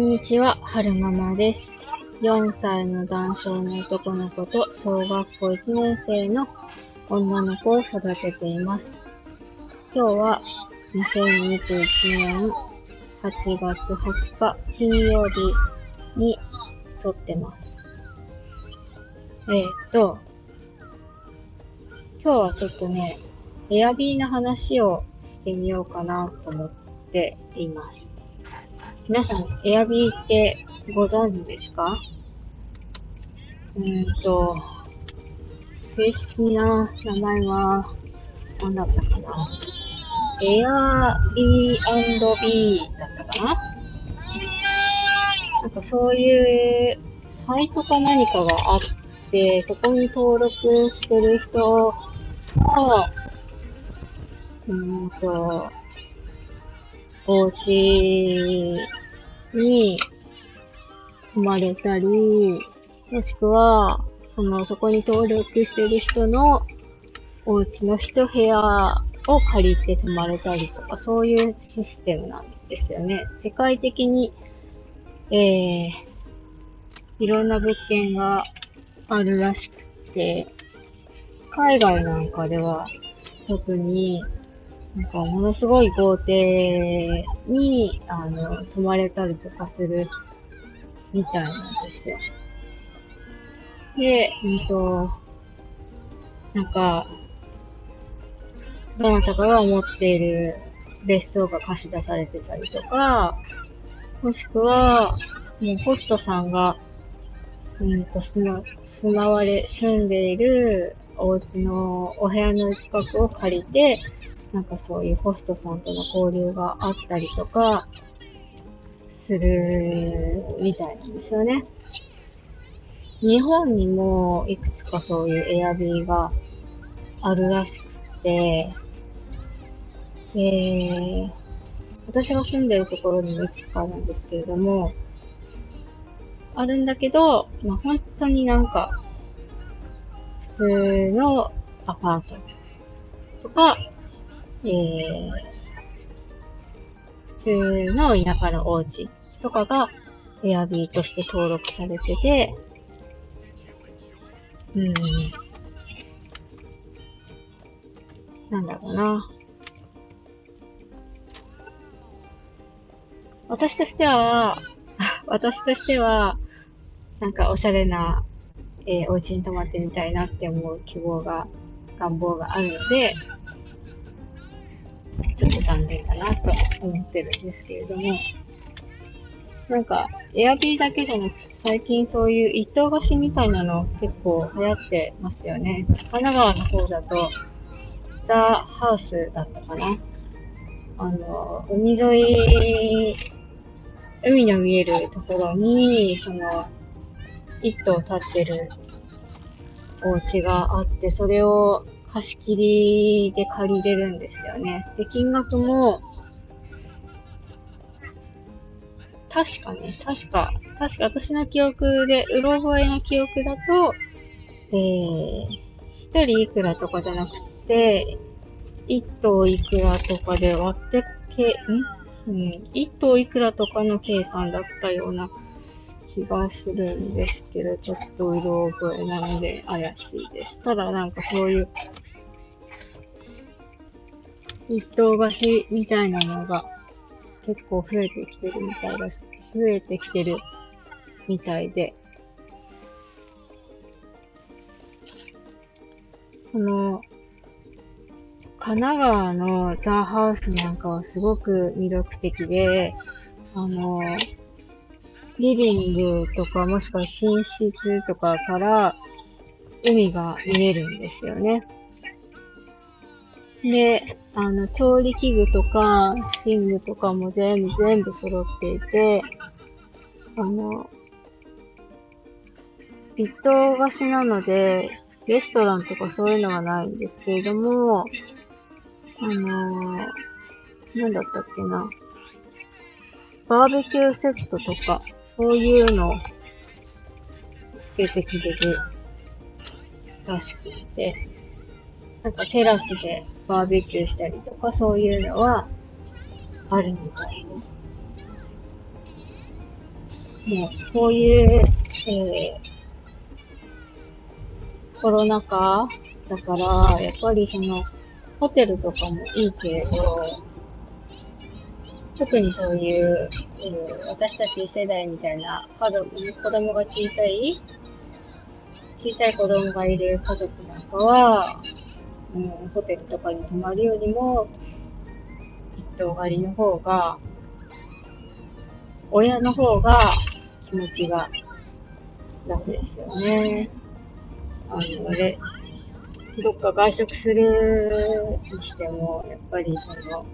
んにちは、はるままです。4歳の男性の男の子と小学校1年生の女の子を育てています。今日は2021年8月20日金曜日に撮ってます。えー、っと、今日はちょっとね、エアビーの話をしてみようかなと思っています。皆さん、エアビーってご存知ですか？うんと、正式な名前は、何だったかな？エアビービーだったかな？なんかそういうサイトか何かがあって、そこに登録してる人が、うんと、お家に泊まれたり、もしくは、その、そこに登録してる人のお家の一部屋を借りて泊まれたりとか、そういうシステムなんですよね。世界的に、えー、いろんな物件があるらしくて、海外なんかでは特になんかものすごい豪邸に、あの、泊まれたりとかするみたいなんですよ。で、うんと、なんか、どなたかが持っている別荘が貸し出されてたりとか、もしくは、もうホストさんが、うんと、住ま、住まわれ、住んでいるお家のお部屋の近くを借りて、なんかそういうホストさんとの交流があったりとか、するみたいなんですよね。日本にもいくつかそういうエアビーがあるらしくて、えー、私が住んでるところにもいくつかあるんですけれども、あるんだけど、まあ、本当になんか、普通のアパートとか、えー、普通の田舎のお家とかがエアビーとして登録されてて、うん、なんだろうな。私としては、私としては、なんかおしゃれな、えー、お家に泊まってみたいなって思う希望が、願望があるので、ちょっと残念だなと思ってるんですけれども、なんか、エアビーだけじゃなくて、最近そういう一棟貸しみたいなの結構流行ってますよね。神奈川の方だと、ザ・ハウスだったかな。あの、海沿い、海の見えるところに、その、一棟建ってるお家があって、それを貸し切りで借りれるんですよね。で、金額も、確かね、確か、確か私の記憶で、うろ覚えの記憶だと、えー、一人いくらとかじゃなくて、一頭いくらとかで割ってけ、ん？うん、一頭いくらとかの計算だったような気がするんですけど、ちょっとうろ覚えなので怪しいです。ただなんかそういう、一棟貸しみたいなのが結構増えてきてるみたいだし、増えてきてるみたいで、その、神奈川のザ・ハウスなんかはすごく魅力的で、あの、リビングとかもしくは寝室とかから海が見えるんですよね。で、あの、調理器具とか寝具とかも全部全部揃っていて、あの、一棟貸しなので、レストランとかそういうのはないんですけれども、あのー、なんだったっけな。バーベキューセットとか、そういうの。をつけてくれるらしくて、なんかテラスでバーベキューしたりとか、そういうのはあるみたいです。もう、こういう、えー、コロナ禍だから、やっぱりその、ホテルとかもいいけれど、特にそういう、えー、私たち世代みたいな家族、子供が小さい、小さい子供がいる家族なんかは、う。ん、ホテルとかに泊まるよりも、一棟借りの方が、親の方が気持ちが楽ですよね。あの、で、どっか外食するにしても、やっぱりその、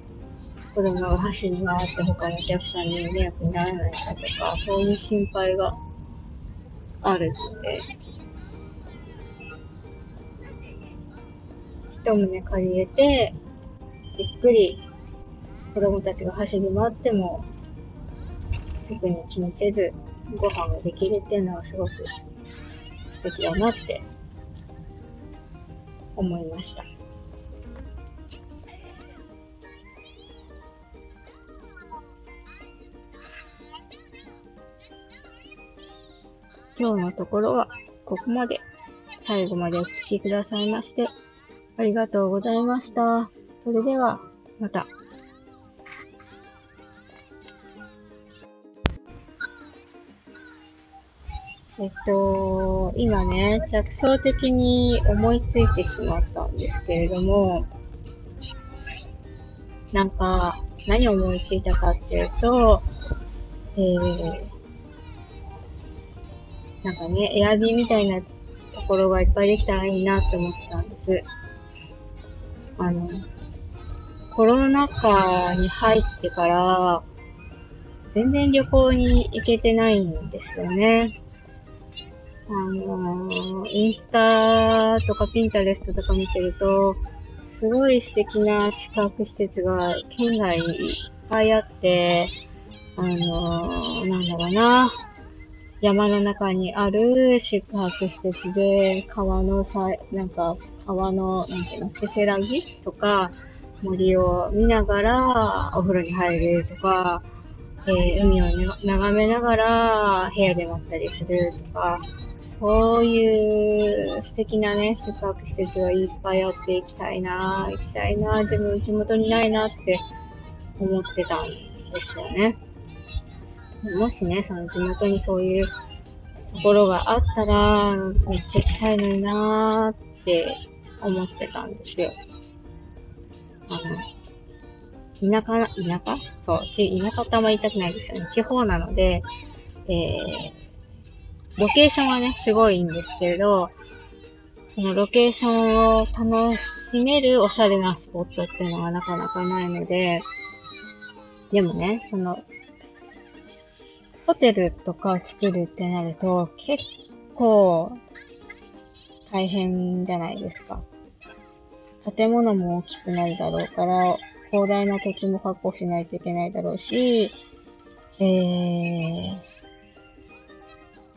子供が走り回って他のお客さんに迷惑にならないかとか、そういう心配があるので、一棟借りれて、ゆっくり子供たちが走り回っても、特に気にせずご飯ができるっていうのはすごく素敵だなって思いました。今日のところはここまで最後までお聴きくださいましてありがとうございました。それではまた。えっと、今ね、着想的に思いついてしまったんですけれども、なんか、何を思いついたかっていうと、えー、なんかね、エアビーみたいなところがいっぱいできたらいいなって思ったんです。あの、コロナ禍に入ってから、全然旅行に行けてないんですよね。あの、インスタとかピンタレストとか見てると、すごい素敵な宿泊施設が県外にいっぱいあって、あの、なんだろうな、山の中にある宿泊施設で、川のさ、なんか、川の、なんていうの、せせらぎとか、森を見ながらお風呂に入るとか、えー、海を、眺めながら部屋で待ったりするとか、そういう素敵なね、宿泊施設がいっぱいあって行きたいな行きたいな自分地元にないなって思ってたんですよね。もしね、その地元にそういうところがあったら、めっちゃ行きたいのになーって思ってたんですよ。あの、田舎、田舎？そう、ち田舎ってあんまり言いたくないですよね。地方なので、えー、ロケーションはね、すごいいいんですけれど、そのロケーションを楽しめるおしゃれなスポットっていうのはなかなかないので、でもね、その、ホテルとか作るってなると結構大変じゃないですか。建物も大きくなるだろうから、広大な土地も確保しないといけないだろうし、えー、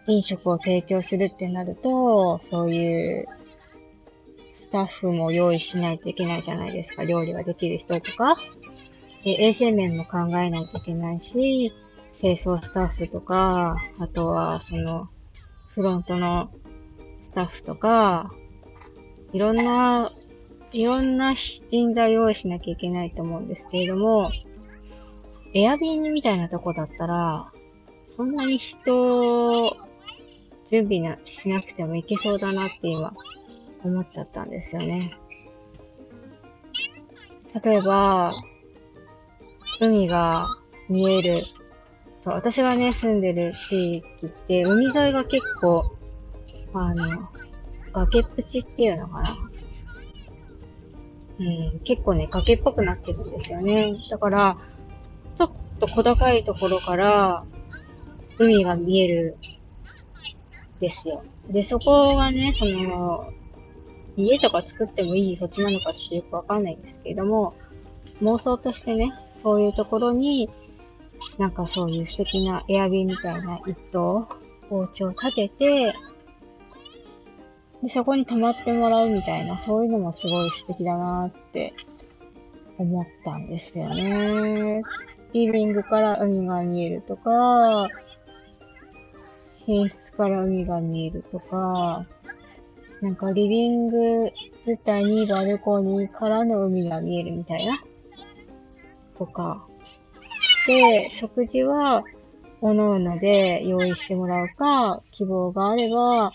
飲食を提供するってなると、そういうスタッフも用意しないといけないじゃないですか。料理ができる人とか。で衛生面も考えないといけないし、清掃スタッフとか、あとはそのフロントのスタッフとか、いろんな、いろんな人材用意しなきゃいけないと思うんですけれども、エアビーみたいなとこだったら、そんなに人準備なしなくてもいけそうだなって今思っちゃったんですよね。例えば、海が見える。そう、私がね、住んでる地域って、海沿いが結構、あの、崖っぷちっていうのかな。うん、結構ね、崖っぽくなってるんですよね。だから、ちょっと小高いところから、海が見えるですよ。で、そこがね、その、家とか作ってもいい土地なのかちょっとよくわかんないんですけれども、妄想としてね、そういうところに、なんかそういう素敵なエアビーみたいな一棟、お家を建てて、で、そこに泊まってもらうみたいな、そういうのもすごい素敵だなって思ったんですよね。リビングから海が見えるとか、寝室から海が見えるとか、なんかリビング自体にバルコニーからの海が見えるみたいな。とか。で、食事は、おのおので用意してもらうか、希望があれば、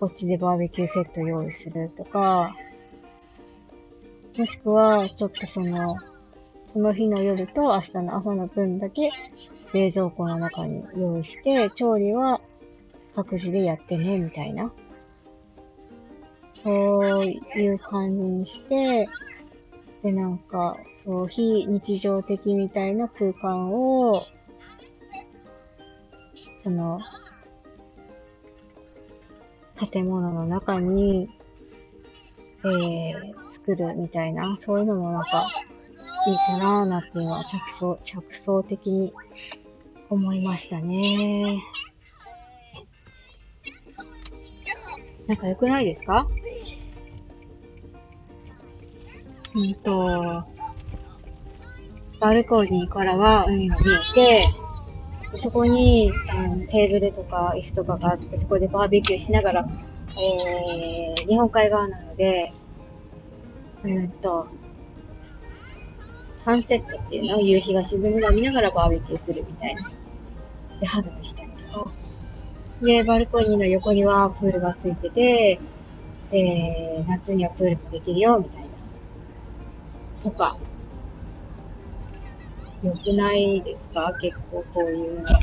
こっちでバーベキューセット用意するとか、もしくは、ちょっとその、その日の夜と明日の朝の分だけ冷蔵庫の中に用意して、調理は各自でやってね、みたいな。そういう感じにして、で、なんか、そう、非日常的みたいな空間を、その、建物の中に、えー、作るみたいな、そういうのもなんか、いいかなーなっていうのは着想、着想的に思いましたね。なんか良くないですか？うんと、バルコニーからは海が見えて、そこに、うん、テーブルとか椅子とかがあって、そこでバーベキューしながら、えー、日本海側なので、うんと、サンセットっていうのを夕日が沈むのを見ながらバーベキューするみたいな。で、花火したりとか。で、バルコニーの横にはプールがついてて、えー、夏にはプールもできるよ、みたいな。とか。良くないですか？結構こういうの。なんか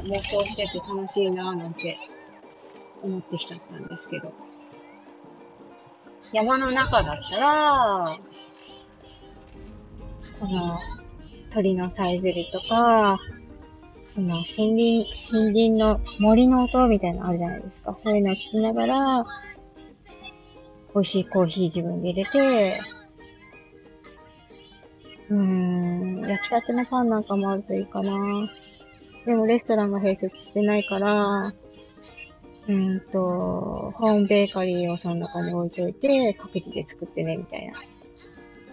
妄想してて楽しいなぁなんて思ってきちゃったんですけど。山の中だったら、その、鳥のさえずりとか、その森林、森林の森の音みたいなのあるじゃないですか。そういうのを聞きながら、美味しいコーヒー自分で入れて、うーん、焼きたてのパンなんかもあるといいかな。でもレストランが併設してないから、うんと、ホームベーカリーをその中に置いといて、各自で作ってね、みたいな。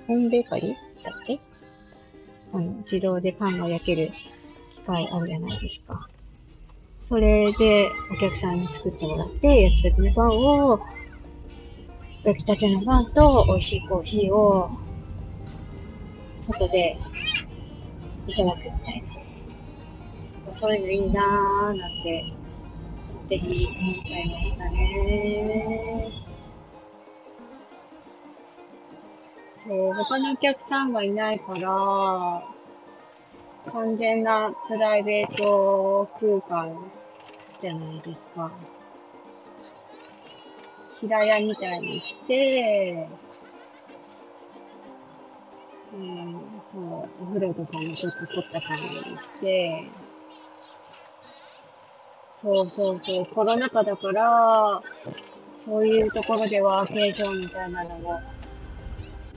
ホームベーカリーだっけ？あの、自動でパンが焼ける機械あるじゃないですか。それでお客さんに作ってもらって、焼きたてのパンを、焼きたてのパンと美味しいコーヒーを、外でいただくみたいな。そういうのいいなぁ、なんて、ぜひ思っちゃいましたね。そう、他のお客さんがいないから、完全なプライベート空間じゃないですか。平屋みたいにして、うん、そう、お風呂とかもちょっと凝った感じにして、そうそうそう、コロナ禍だから、そういうところでワーケーションみたいなのも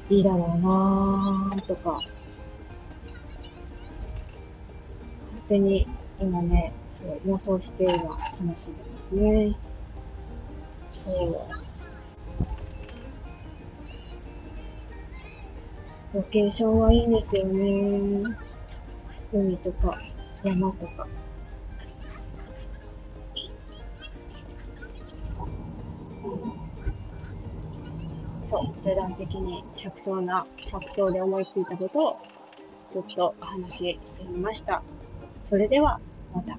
いいだろうなぁとか、勝手に今ね、そう妄想して今楽しんですね。そう。ロケーションはいいですよね。海とか山とか。そう、値段的に着想な、着想で思いついたことを、ちょっとお話ししてみました。それでは、また。